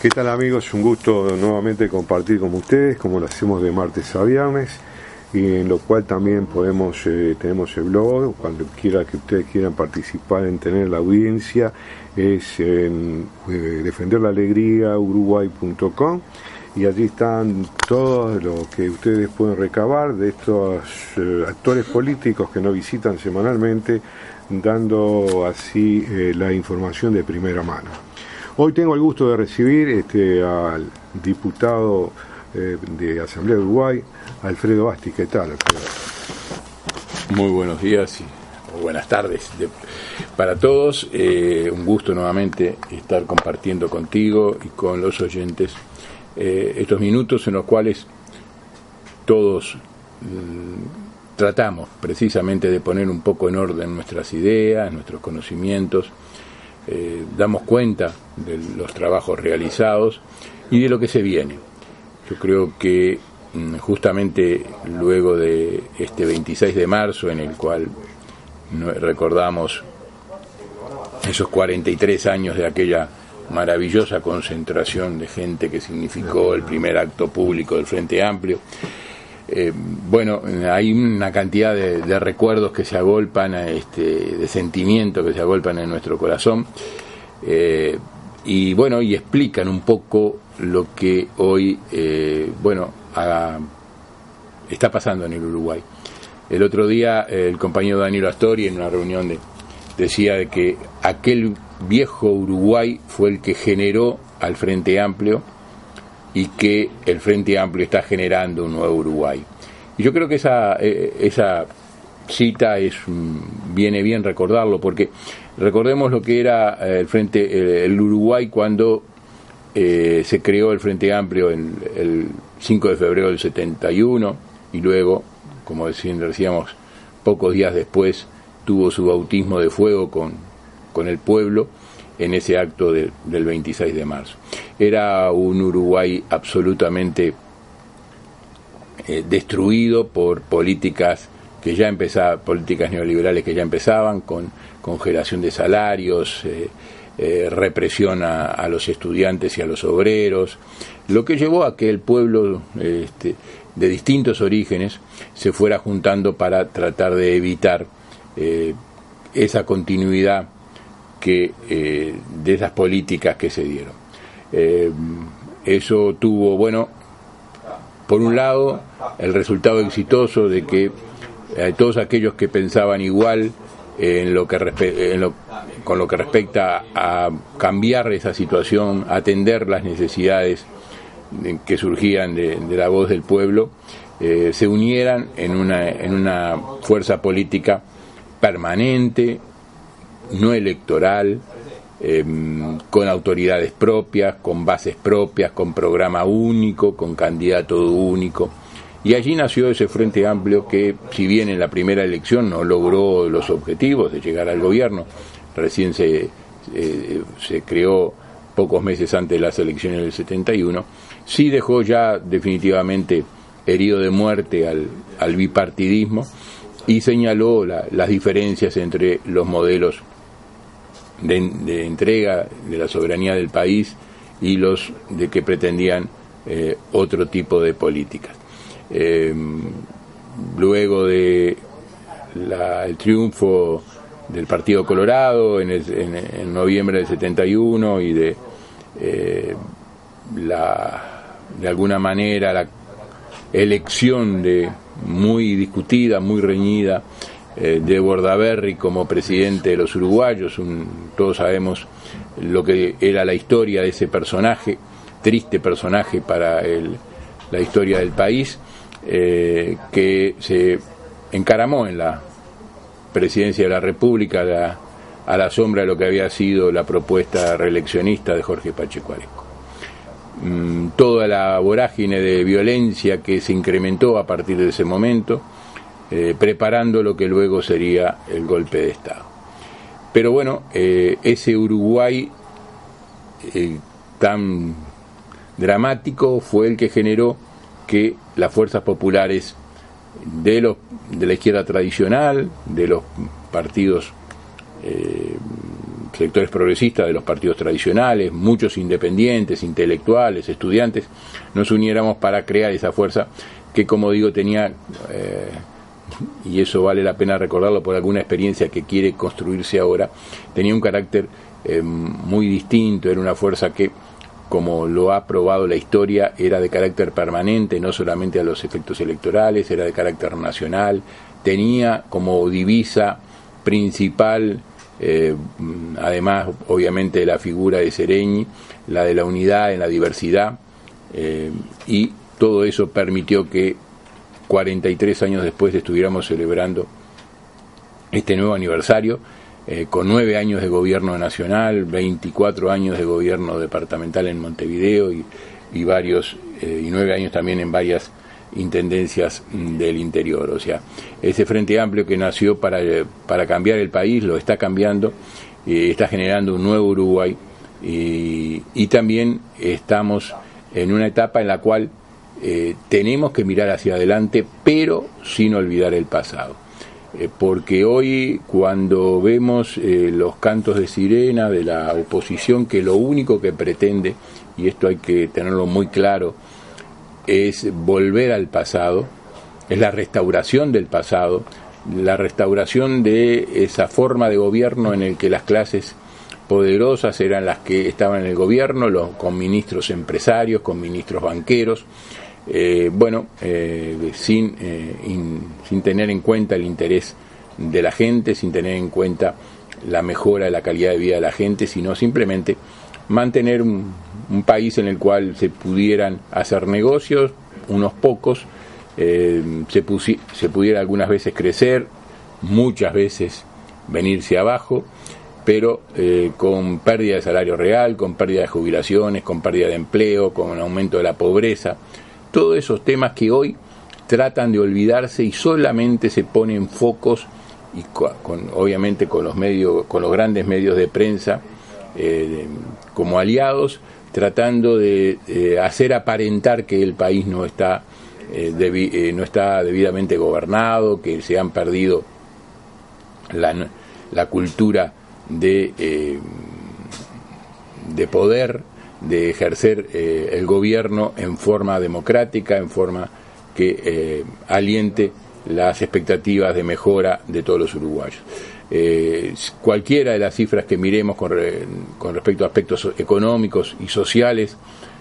¿Qué tal amigos? Un gusto nuevamente compartir con ustedes, como lo hacemos de martes a viernes, y en lo cual también podemos, eh, tenemos el blog, cuando quiera que ustedes quieran participar en tener la audiencia, es en eh, y allí están todo lo que ustedes pueden recabar de estos eh, actores políticos que nos visitan semanalmente, dando así la información de primera mano. Hoy tengo el gusto de recibir este, al diputado eh, de Asamblea de Uruguay, Alfredo Basti. ¿Qué tal, Alfredo? Muy buenos días y buenas tardes para todos. Eh, un gusto nuevamente estar compartiendo contigo y con los oyentes eh, estos minutos en los cuales todos mm, tratamos precisamente de poner un poco en orden nuestras ideas, nuestros conocimientos eh, damos cuenta de los trabajos realizados y de lo que se viene. Yo creo que mm, justamente luego de este 26 de marzo en el cual recordamos esos 43 años de aquella maravillosa concentración de gente que significó el primer acto público del Frente Amplio, eh, bueno, hay una cantidad de, recuerdos que se agolpan, este, de sentimientos que se agolpan en nuestro corazón, eh, y bueno, y explican un poco lo que hoy, eh, bueno, está pasando en el Uruguay. El otro día el compañero Danilo Astori en una reunión de, decía que aquel viejo Uruguay fue el que generó al Frente Amplio, y que el Frente Amplio está generando un nuevo Uruguay. Y yo creo que esa, eh, esa cita es viene bien recordarlo, porque recordemos lo que era eh, el Frente el Uruguay cuando eh, se creó el Frente Amplio el 5 de febrero del 71 y luego, como decíamos, pocos días después tuvo su bautismo de fuego con, con el pueblo en ese acto del 26 de marzo. Era un Uruguay absolutamente eh, destruido por políticas que ya empezaban, políticas neoliberales que ya empezaban, con congelación de salarios, eh, eh, represión a, los estudiantes y a los obreros, lo que llevó a que el pueblo este, de distintos orígenes se fuera juntando para tratar de evitar esa continuidad que, eh, de esas políticas que se dieron. Eh, eso tuvo, bueno, por un lado, el resultado exitoso de que eh, todos aquellos que pensaban igual en lo que con lo que respecta a cambiar esa situación, atender las necesidades que surgían de, la voz del pueblo, se unieran en una, en una fuerza política permanente, no electoral, em, con autoridades propias, con bases propias, con programa único, con candidato único. Y allí nació ese Frente Amplio que, si bien en la primera elección no logró los objetivos de llegar al gobierno, recién se, se creó pocos meses antes de las elecciones del 71, sí dejó ya definitivamente herido de muerte al, al bipartidismo y señaló las diferencias entre los modelos de, entrega de la soberanía del país y los de que pretendían eh, otro tipo de políticas. Em, luego de el triunfo del Partido Colorado en, en, noviembre del 71 y de eh, la de alguna manera la elección de muy discutida, muy reñida eh, de Bordaberry como presidente de los uruguayos. todos sabemos lo que era la historia de ese personaje, triste personaje para la historia del país, eh, que se encaramó en la presidencia de la República a la sombra de lo que había sido la propuesta reeleccionista de Jorge Pacheco. Mm, toda la vorágine de violencia que se incrementó a partir de ese momento, eh, preparando lo que luego sería el golpe de Estado. Pero bueno, eh, ese Uruguay eh, tan dramático fue el que generó que las fuerzas populares de, los, de la izquierda tradicional, de los partidos, sectores progresistas de los partidos tradicionales, muchos independientes, intelectuales, estudiantes, nos uniéramos para crear esa fuerza que, como digo, tenía, y eso vale la pena recordarlo por alguna experiencia que quiere construirse ahora, tenía un carácter eh, muy distinto, era una fuerza que como lo ha probado la historia, era de carácter permanente, no solamente a los efectos electorales, era de carácter nacional, tenía como divisa principal, eh, además obviamente de la figura de Sereñi, la de la unidad en la diversidad, eh, y todo eso permitió que 43 años después estuviéramos celebrando este nuevo aniversario eh, con nueve años de gobierno nacional, 24 años de gobierno departamental en Montevideo y, y varios eh, y nueve años también en varias intendencias mm, del interior. O sea, ese Frente Amplio que nació para, eh, para cambiar el país lo está cambiando, y está generando un nuevo Uruguay y, y, también estamos en una etapa en la cual tenemos que mirar hacia adelante, pero sin olvidar el pasado. Eh, porque hoy cuando vemos eh, los cantos de sirena de la oposición que lo único que pretende, y esto hay que tenerlo muy claro, es volver al pasado, es la restauración del pasado, la restauración de esa forma de gobierno en el que las clases poderosas eran las que estaban en el gobierno, los, con ministros empresarios, con ministros banqueros, eh, bueno, eh, sin, eh, sin tener en cuenta el interés de la gente, sin tener en cuenta la mejora de la calidad de vida de la gente, sino simplemente mantener un, país en el cual se pudieran hacer negocios, unos pocos, se, se pudiera algunas veces crecer, muchas veces venirse abajo, pero con pérdida de salario real, con pérdida de jubilaciones, con pérdida de empleo, con aumento de la pobreza, todos esos temas que hoy tratan de olvidarse y solamente se ponen focos y con, obviamente con los medios con los grandes medios de prensa eh, como aliados tratando de hacer aparentar que el país no está eh, eh, no está debidamente gobernado que se han perdido la, la cultura de de poder de ejercer eh, el gobierno en forma democrática, en forma que eh, aliente las expectativas de mejora de todos los uruguayos. Eh, cualquiera de las cifras que miremos con, con, respecto a aspectos económicos y sociales,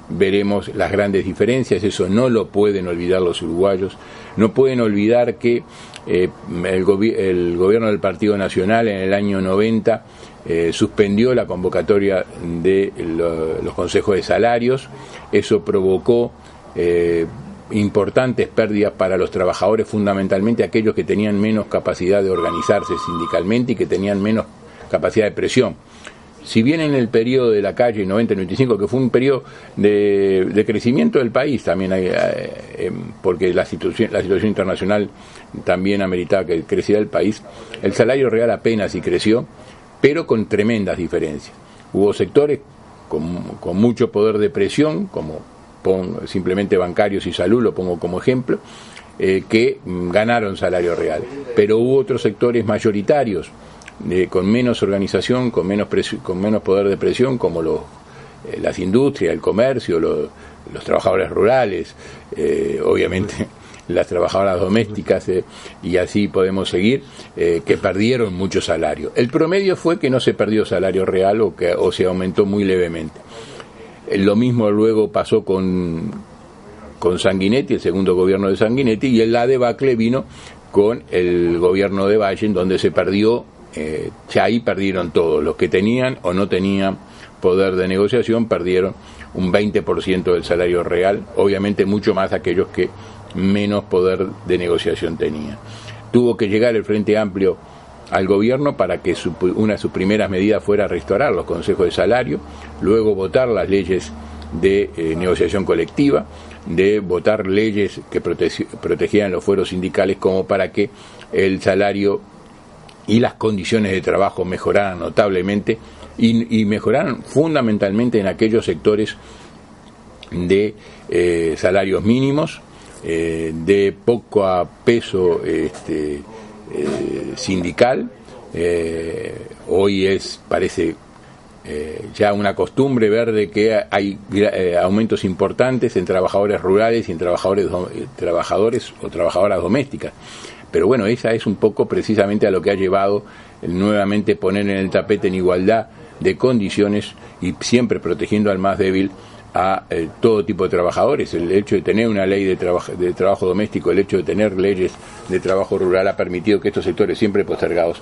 veremos las grandes diferencias, eso no lo pueden olvidar los uruguayos, no pueden olvidar que el, el, gobierno del Partido Nacional en el año 90 eh, suspendió la convocatoria de los consejos de salarios, eso provocó eh, importantes pérdidas para los trabajadores, fundamentalmente aquellos que tenían menos capacidad de organizarse sindicalmente y que tenían menos capacidad de presión. Si bien en el periodo de la calle 90-95, que fue un periodo de, crecimiento del país, también hay, eh, porque la situación, la situación internacional también ameritaba que creciera el país, el salario real apenas y creció, pero con tremendas diferencias. Hubo sectores con, mucho poder de presión, como simplemente bancarios y salud, lo pongo como ejemplo, eh, que ganaron salario real, pero hubo otros sectores mayoritarios, eh, con menos organización, con menos, con menos poder de presión, como los, eh, las industrias, el comercio, los, los trabajadores rurales, obviamente las trabajadoras domésticas eh, y así podemos seguir, eh, que perdieron mucho salario. El promedio fue que no se perdió salario real o, que, o se aumentó muy levemente. Eh, lo mismo luego pasó con, con Sanguinetti, el segundo gobierno de Sanguinetti, y la debacle vino con el gobierno de Valle, donde se perdió, ya ahí perdieron todos, los que tenían o no tenían poder de negociación perdieron un 20% del salario real, obviamente mucho más aquellos que menos poder de negociación tenía. Tuvo que llegar el Frente Amplio al gobierno para que una de sus primeras medidas fuera restaurar los consejos de salario, luego votar las leyes de eh, negociación colectiva, de votar leyes que protegían los fueros sindicales como para que el salario y las condiciones de trabajo mejoraran notablemente y, mejoraran fundamentalmente en aquellos sectores de eh, salarios mínimos, eh, de poco a peso este, eh, sindical. hoy es, parece ya una costumbre ver de que hay aumentos importantes en trabajadores rurales y en trabajadores, trabajadores o trabajadoras domésticas. Pero bueno, esa es un poco precisamente a lo que ha llevado nuevamente poner en el tapete en igualdad de condiciones y siempre protegiendo al más débil a eh, todo tipo de trabajadores. El hecho de tener una ley de, de trabajo doméstico, el hecho de tener leyes de trabajo rural ha permitido que estos sectores siempre postergados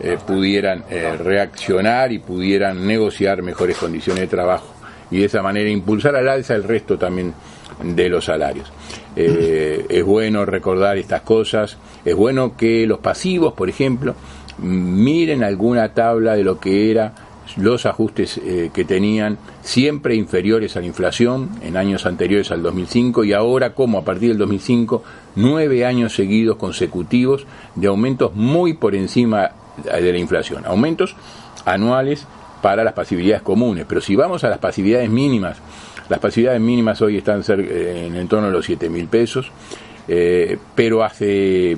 eh, pudieran eh, reaccionar y pudieran negociar mejores condiciones de trabajo y de esa manera impulsar al alza el resto también de los salarios. es bueno recordar estas cosas, es bueno que los pasivos, por ejemplo, miren alguna tabla de lo que era los ajustes eh, que tenían siempre inferiores a la inflación en años anteriores al 2005 y ahora como a partir del 2005 nueve años seguidos consecutivos de aumentos muy por encima de la inflación, aumentos anuales para las pasividades comunes, pero si vamos a las pasividades mínimas, las pasividades mínimas hoy están eh, en el entorno de los 7 mil pesos, eh, pero hace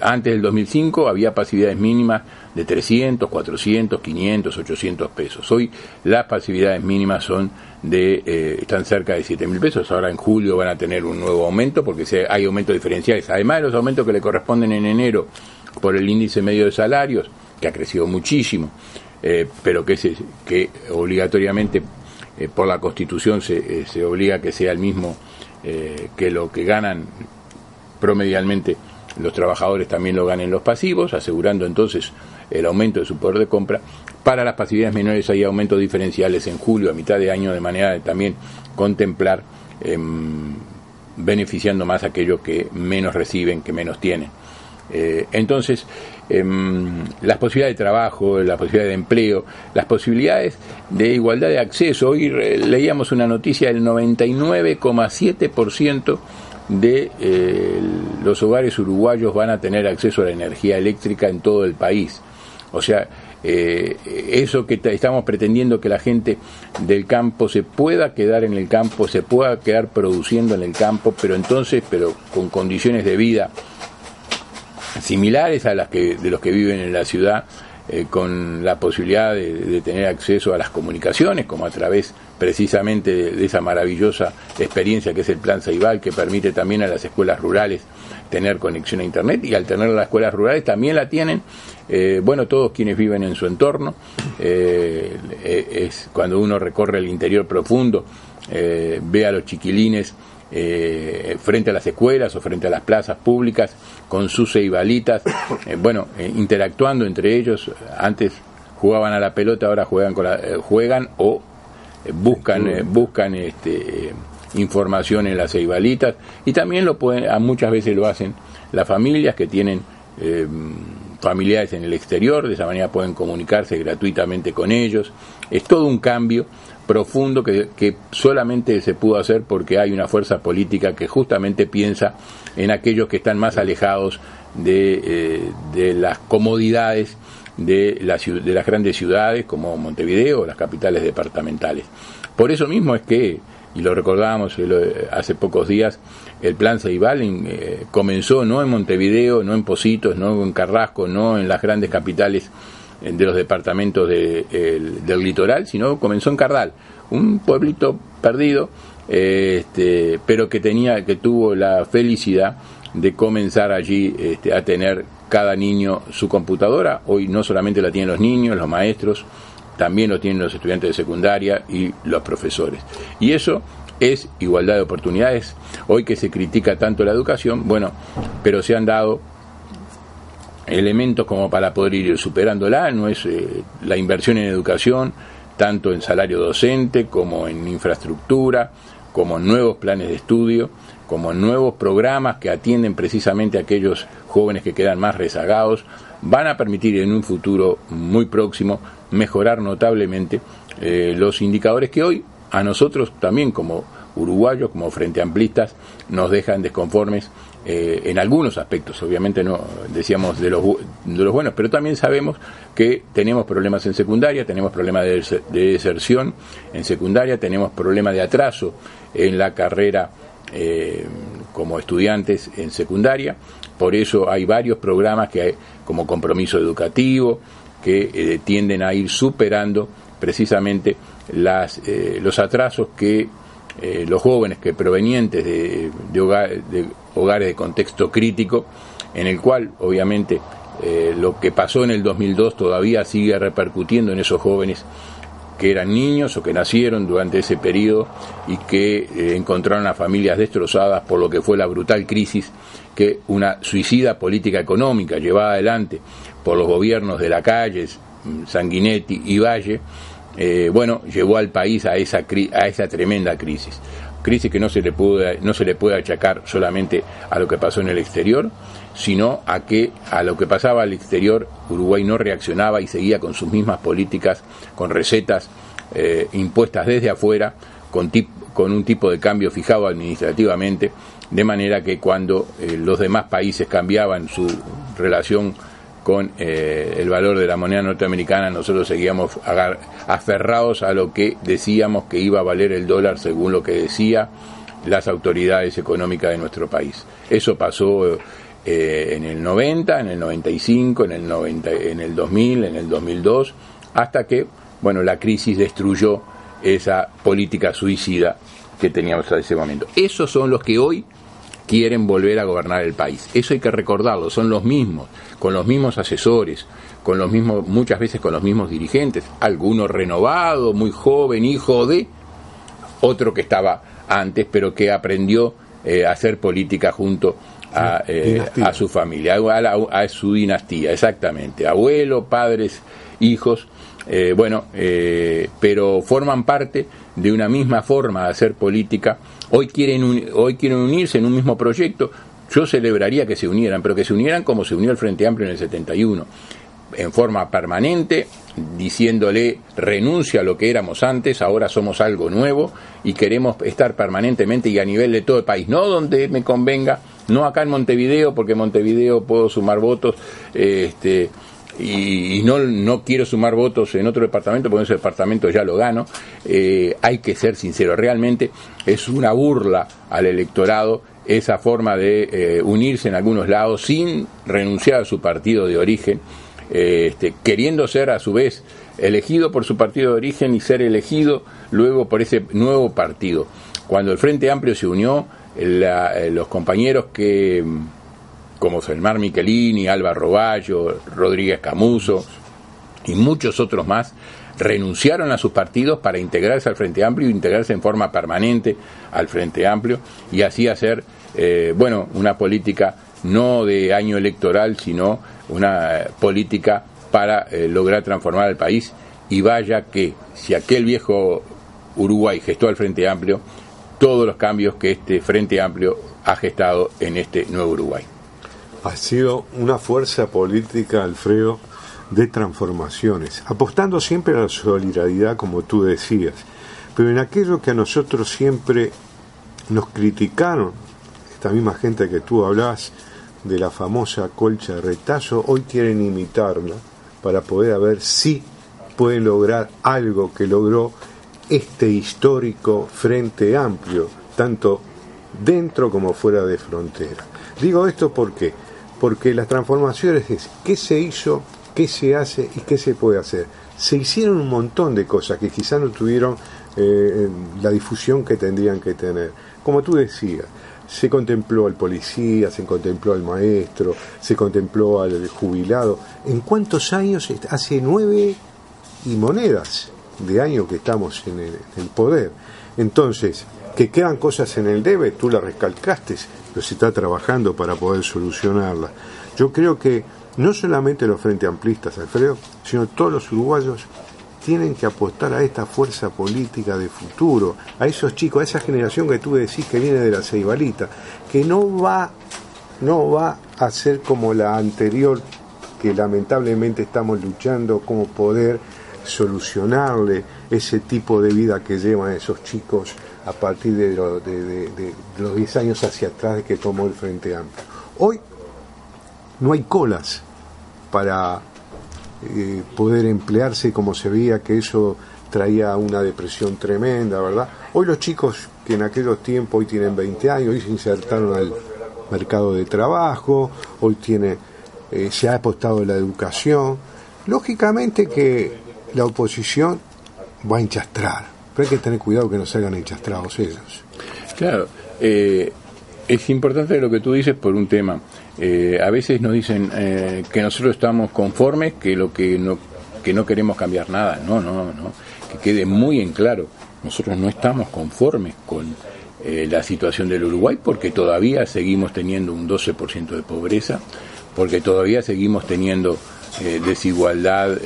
antes del 2005 había pasividades mínimas de 300, 400, 500, 800 pesos. Hoy las pasividades mínimas son de eh, están cerca de 7 mil pesos. Ahora en julio van a tener un nuevo aumento porque hay aumentos diferenciales. Además de los aumentos que le corresponden en enero por el índice medio de salarios, que ha crecido muchísimo, eh, pero que, se, que obligatoriamente eh, por la Constitución se, se obliga a que sea el mismo que lo que ganan promedialmente los trabajadores también lo ganen los pasivos, asegurando entonces el aumento de su poder de compra. Para las pasividades menores hay aumentos diferenciales en julio, a mitad de año, de manera de también contemplar em, beneficiando más a aquellos que menos reciben, que menos tienen. Eh, entonces, em, las posibilidades de trabajo, las posibilidades de empleo, las posibilidades de igualdad de acceso. Hoy leíamos una noticia del 99,7% de eh, los hogares uruguayos van a tener acceso a la energía eléctrica en todo el país. O sea, eh, eso que estamos pretendiendo que la gente del campo se pueda quedar en el campo, se pueda quedar produciendo en el campo, pero entonces, pero con condiciones de vida similares a las que de los que viven en la ciudad, eh, con la posibilidad de, tener acceso a las comunicaciones, como a través precisamente de, esa maravillosa experiencia que es el Plan Saibal, que permite también a las escuelas rurales tener conexión a Internet y al tener las escuelas rurales también la tienen, eh, bueno, todos quienes viven en su entorno, eh, es cuando uno recorre el interior profundo, ve a los chiquilines frente a las escuelas o frente a las plazas públicas con sus ceibalitas, bueno, interactuando entre ellos, antes jugaban a la pelota, ahora juegan, con la, juegan o buscan, eh, buscan este, información en las ceibalitas. Y también lo pueden, a muchas veces lo hacen las familias que tienen eh, familiares en el exterior, de esa manera pueden comunicarse gratuitamente con ellos. Es todo un cambio profundo que, que, solamente se pudo hacer porque hay una fuerza política que justamente piensa en aquellos que están más alejados de, eh, de las comodidades de, de las grandes ciudades como Montevideo o las capitales departamentales. Por eso mismo es que, y lo recordábamos eh, hace pocos días, el plan Ceibal eh, comenzó no en Montevideo, no en Positos, no en Carrasco, no en las grandes capitales de los departamentos del litoral, sino comenzó en Cardal, un pueblito perdido, este, pero que tenía, que tuvo la felicidad de comenzar allí este, a tener cada niño su computadora. Hoy no solamente la tienen los niños, los maestros, también lo tienen los estudiantes de secundaria y los profesores. Y eso es igualdad de oportunidades. Hoy que se critica tanto la educación, bueno, pero se han dado elementos como para poder ir superándola, no es eh, la inversión en educación, tanto en salario docente como en infraestructura, como en nuevos planes de estudio, como nuevos programas que atienden precisamente a aquellos jóvenes que quedan más rezagados, van a permitir en un futuro muy próximo mejorar notablemente eh, los indicadores que hoy a nosotros también como uruguayos, como frente amplistas, nos dejan desconformes eh, en algunos aspectos, obviamente no decíamos de los, de los buenos, pero también sabemos que tenemos problemas en secundaria, tenemos problemas de, deserción en secundaria, tenemos problemas de atraso en la carrera eh, como estudiantes en secundaria, por eso hay varios programas que hay, como compromiso educativo que eh, tienden a ir superando precisamente las, los atrasos que los jóvenes que provenientes de, hogares de contexto crítico, en el cual obviamente eh, lo que pasó en el 2002 todavía sigue repercutiendo en esos jóvenes que eran niños o que nacieron durante ese periodo y que eh, encontraron a familias destrozadas por lo que fue la brutal crisis que una suicida política económica llevada adelante por los gobiernos de la calle, Sanguinetti y Valle, eh, bueno, llevó al país a esa, a esa tremenda crisis. Crisis que no se le puede, no se le puede achacar solamente a lo que pasó en el exterior, sino a que a lo que pasaba al exterior Uruguay no reaccionaba y seguía con sus mismas políticas, con recetas eh, impuestas desde afuera, con, con un tipo de cambio fijado administrativamente, de manera que cuando eh, los demás países cambiaban su relación con eh, el valor de la moneda norteamericana, nosotros seguíamos aferrados a lo que decíamos que iba a valer el dólar según lo que decía las autoridades económicas de nuestro país. Eso pasó eh, en el 90, en el 95, en el, 90, en el 2000, en el 2002, hasta que, bueno, la crisis destruyó esa política suicida que teníamos hasta ese momento. Esos son los que hoy quieren volver a gobernar el país. Eso hay que recordarlo, son los mismos, con los mismos asesores, con los mismos, muchas veces con los mismos dirigentes, alguno renovado, muy joven, hijo de otro que estaba antes, pero que aprendió eh, a hacer política junto a, eh, a su familia, a, a, su dinastía, exactamente, abuelo, padres, hijos, eh, bueno, pero forman parte de una misma forma de hacer política Hoy quieren, hoy quieren unirse en un mismo proyecto. Yo celebraría que se unieran, pero que se unieran como se unió el Frente Amplio en el 71, en forma permanente, diciéndole renuncia a lo que éramos antes, ahora somos algo nuevo y queremos estar permanentemente y a nivel de todo el país, no donde me convenga, no acá en Montevideo, porque en Montevideo puedo sumar votos, este, y, no, no quiero sumar votos en otro departamento, porque en ese departamento ya lo gano, eh, hay que ser sincero, realmente es una burla al electorado esa forma de eh, unirse en algunos lados sin renunciar a su partido de origen, eh, este, queriendo ser a su vez elegido por su partido de origen y ser elegido luego por ese nuevo partido. Cuando el Frente Amplio se unió, los compañeros que como Selmar Michelini, Alba Roballo, Rodríguez Camuso y muchos otros más, renunciaron a sus partidos para integrarse al Frente Amplio, integrarse en forma permanente al Frente Amplio y así hacer, eh, bueno, una política no de año electoral, sino una política para eh, lograr transformar el país. Y vaya que si aquel viejo Uruguay gestó al Frente Amplio, todos los cambios que este Frente Amplio ha gestado en este nuevo Uruguay ha sido una fuerza política, Alfredo, de transformaciones, apostando siempre a la solidaridad, como tú decías, pero en aquello que a nosotros siempre nos criticaron, esta misma gente que tú hablas de la famosa colcha de retazo, hoy quieren imitarla para poder ver si pueden lograr algo que logró este histórico frente amplio, tanto dentro como fuera de frontera. Digo esto porque porque las transformaciones es qué se hizo, qué se hace y qué se puede hacer. Se hicieron un montón de cosas que quizás no tuvieron eh, la difusión que tendrían que tener. Como tú decías, se contempló al policía, se contempló al maestro, se contempló al jubilado. ¿En cuántos años? Hace nueve y monedas de años que estamos en el, en poder. Entonces, que quedan cosas en el debe, tú las recalcaste, se está trabajando para poder solucionarla. Yo creo que no solamente los frente amplistas, Alfredo, sino todos los uruguayos tienen que apostar a esta fuerza política de futuro, a esos chicos, a esa generación que tú decís que viene de la Ceibalita, que no va, no va a ser como la anterior que lamentablemente estamos luchando, cómo poder solucionarle ese tipo de vida que llevan esos chicos a partir de, los 10 años hacia atrás que tomó el Frente Amplio. Hoy no hay colas para eh, poder emplearse como se veía que eso traía una depresión tremenda, ¿verdad? Hoy los chicos que en aquellos tiempos hoy tienen 20 años, hoy se insertaron al mercado de trabajo, hoy tiene, eh, se ha apostado en la educación. Lógicamente que la oposición va a enchastrar, pero hay que tener cuidado que no salgan enchastrados ellos. Claro, eh, es importante lo que tú dices por un tema. Eh, a veces nos dicen eh, que nosotros estamos conformes, que lo que no que no queremos cambiar nada. No, no, no. Que quede muy en claro. Nosotros no estamos conformes con eh, la situación del Uruguay porque todavía seguimos teniendo un 12% de pobreza, porque todavía seguimos teniendo desigualdad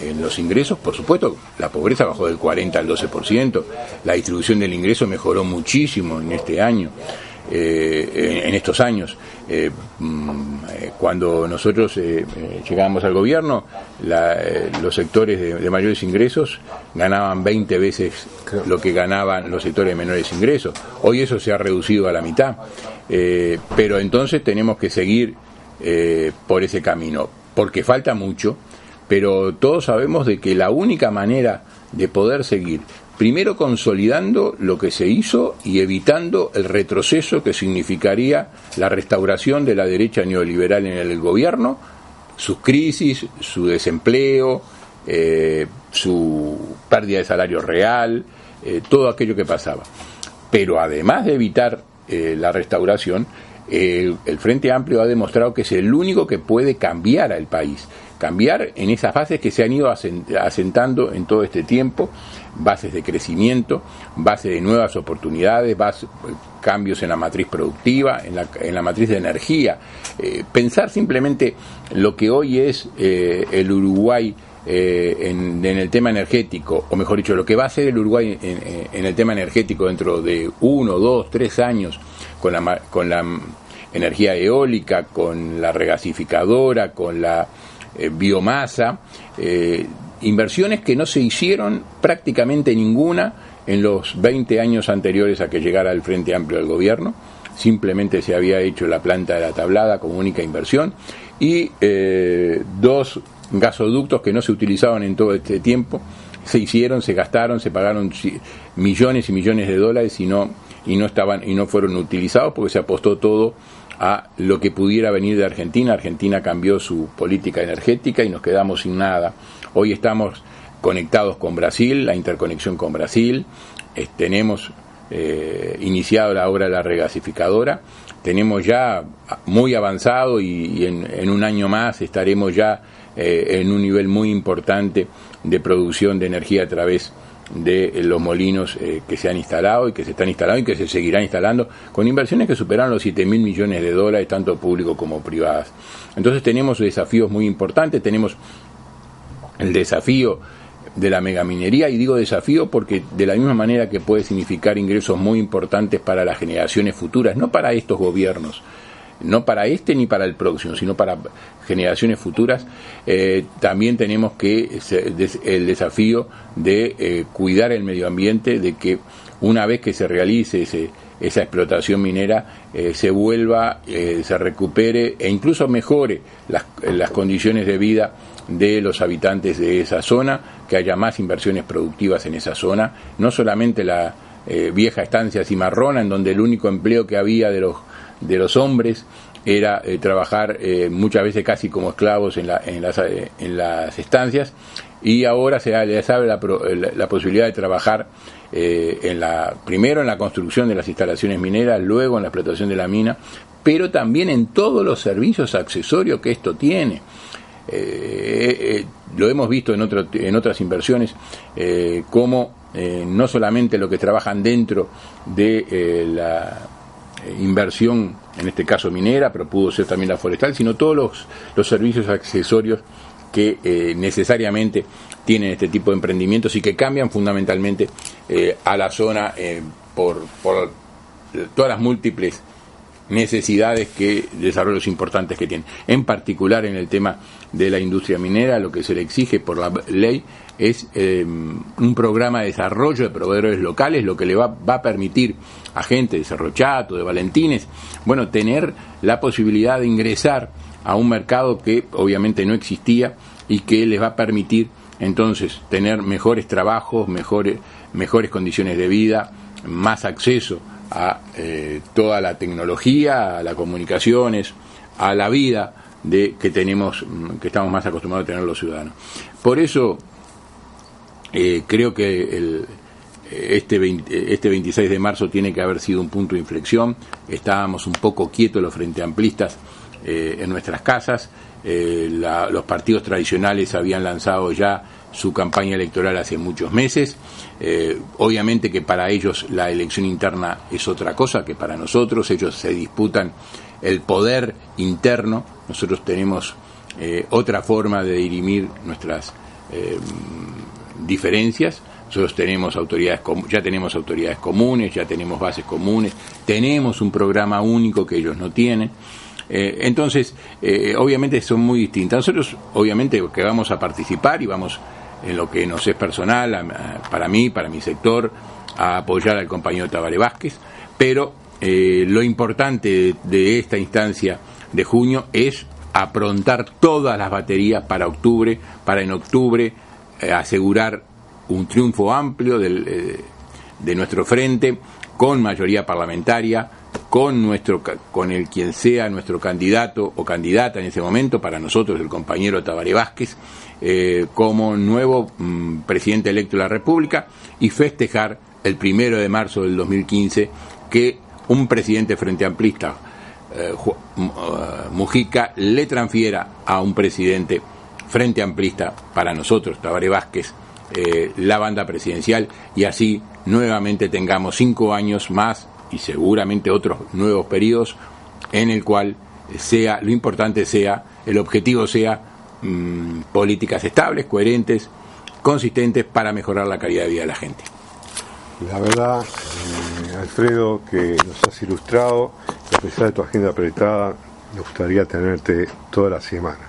en los ingresos, por supuesto, la pobreza bajó del 40 al 12%, la distribución del ingreso mejoró muchísimo en este año. Eh, en, estos años. Eh, mm, eh, cuando nosotros llegábamos al gobierno, los sectores de, mayores ingresos ganaban 20 veces lo que ganaban los sectores de menores ingresos. Hoy eso se ha reducido a la mitad, pero entonces tenemos que seguir por ese camino, porque falta mucho, pero todos sabemos de que la única manera de poder seguir primero consolidando lo que se hizo y evitando el retroceso que significaría la restauración de la derecha neoliberal en el gobierno, sus crisis, su desempleo, eh, su pérdida de salario real, eh, todo aquello que pasaba. Pero además de evitar eh, la restauración, el Frente Amplio ha demostrado que es el único que puede cambiar al país cambiar en esas bases que se han ido asentando en todo este tiempo, bases de crecimiento, bases de nuevas oportunidades, cambios en la matriz productiva, en la, en la matriz de energía. Eh, pensar simplemente lo que hoy es eh, el Uruguay eh, en, el tema energético, o mejor dicho, lo que va a ser el Uruguay en, en el tema energético dentro de uno, dos, tres años con la, con la energía eólica, con la regasificadora, con la eh, biomasa, eh, inversiones que no se hicieron prácticamente ninguna en los 20 años anteriores a que llegara el Frente Amplio al gobierno. Simplemente se había hecho la planta de la tablada como única inversión y eh, dos gasoductos que no se utilizaban en todo este tiempo se hicieron, se gastaron, se pagaron millones y millones de dólares y no y no estaban y no fueron utilizados porque se apostó todo a lo que pudiera venir de Argentina. Argentina cambió su política energética y nos quedamos sin nada. Hoy estamos conectados con Brasil, la interconexión con Brasil, tenemos eh, iniciado la obra de la regasificadora, tenemos ya muy avanzado y, en, un año más estaremos ya eh, en un nivel muy importante de producción de energía a través de de los molinos eh, que se han instalado y que se están instalando y que se seguirán instalando con inversiones que superan los 7 mil millones de dólares, tanto públicos como privadas. Entonces tenemos desafíos muy importantes, tenemos el desafío de la megaminería y digo desafío porque de la misma manera que puede significar ingresos muy importantes para las generaciones futuras, no para estos gobiernos, no para este ni para el próximo, sino para generaciones futuras, eh, también tenemos que el desafío de eh, cuidar el medio ambiente, de que una vez que se realice esa explotación minera, eh, se vuelva, se recupere e incluso mejore las condiciones de vida de los habitantes de esa zona, que haya más inversiones productivas en esa zona, no solamente la vieja estancia cimarrona, en donde el único empleo que había de los de los hombres era eh, trabajar eh, muchas veces casi como esclavos en, la, en, las, eh, en las estancias y ahora se les abre la, posibilidad de trabajar en la, primero en la construcción de las instalaciones mineras, luego en la explotación de la mina, pero también en todos los servicios accesorios que esto tiene. lo hemos visto en, otro, en otras inversiones, como no solamente lo que trabajan dentro de la inversión, en este caso minera, pero pudo ser también la forestal, sino todos los, los servicios accesorios que eh, necesariamente tienen este tipo de emprendimientos y que cambian fundamentalmente eh, a la zona por, por, todas las múltiples necesidades que, desarrollos importantes que tienen. En particular en el tema de la industria minera, lo que se le exige por la ley es eh, un programa de desarrollo de proveedores locales, lo que le va, va, a permitir a gente de Cerro Chato, de Valentines, bueno, tener la posibilidad de ingresar a un mercado que obviamente no existía y que les va a permitir entonces tener mejores trabajos, mejores, mejores condiciones de vida, más acceso a eh, toda la tecnología, a las comunicaciones, a la vida de que tenemos, que estamos más acostumbrados a tener los ciudadanos. Por eso eh, creo que el, este, este 26 de marzo tiene que haber sido un punto de inflexión. Estábamos un poco quietos los frente amplistas eh, en nuestras casas. Los partidos tradicionales habían lanzado ya su campaña electoral hace muchos meses. Eh, obviamente que para ellos la elección interna es otra cosa que para nosotros. Ellos se disputan el poder interno. Nosotros tenemos eh, otra forma de dirimir nuestras eh, diferencias. Nosotros tenemos autoridades, ya tenemos autoridades comunes, ya tenemos bases comunes, tenemos un programa único que ellos no tienen. Entonces, obviamente son muy distintas. Nosotros, obviamente, que vamos a participar y vamos en lo que nos es personal, para mí, para mi sector, a apoyar al compañero Tabaré Vázquez, pero eh, lo importante de, esta instancia de junio es aprontar todas las baterías para octubre, para en octubre eh, asegurar un triunfo amplio eh, de nuestro frente, con mayoría parlamentaria, con nuestro con el quien sea nuestro candidato o candidata en ese momento, para nosotros el compañero Tabaré Vázquez, eh, como nuevo mm, presidente electo de la República y festejar el primero de marzo del 2015 que un presidente frente amplista, eh, mm, uh, Mujica, le transfiera a un presidente frente amplista para nosotros, Tabaré Vázquez, eh, la banda presidencial y así nuevamente tengamos cinco años más y seguramente otros nuevos periodos en el cual sea lo importante sea el objetivo sea mm, políticas estables coherentes consistentes para mejorar la calidad de vida de la gente. La verdad eh, Alfredo que nos has ilustrado a pesar de tu agenda apretada me gustaría tenerte toda la semana.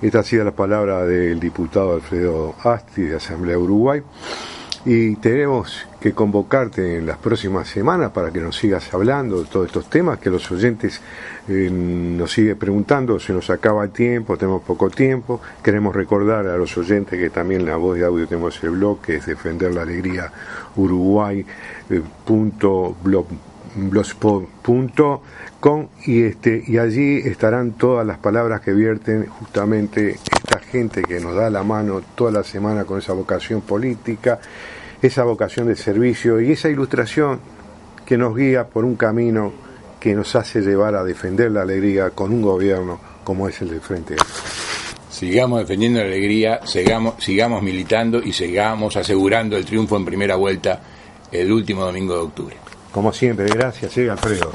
Esta ha sido la palabra del diputado Alfredo Asti de Asamblea Uruguay y tenemos que convocarte en las próximas semanas para que nos sigas hablando de todos estos temas, que los oyentes eh, nos siguen preguntando, se nos acaba el tiempo, tenemos poco tiempo, queremos recordar a los oyentes que también la voz de audio tenemos el blog, que es defender la alegría Uruguay, eh, blogspot.com y este y allí estarán todas las palabras que vierten justamente gente que nos da la mano toda la semana con esa vocación política, esa vocación de servicio y esa ilustración que nos guía por un camino que nos hace llevar a defender la alegría con un gobierno como es el del Frente Sigamos defendiendo la alegría, sigamos, sigamos militando y sigamos asegurando el triunfo en primera vuelta el último domingo de octubre. Como siempre, gracias, sí, Alfredo.